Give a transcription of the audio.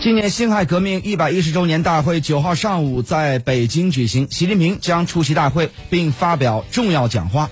今年辛亥革命一百一十周年大会九号上午在北京举行习近平将出席大会并发表重要讲话。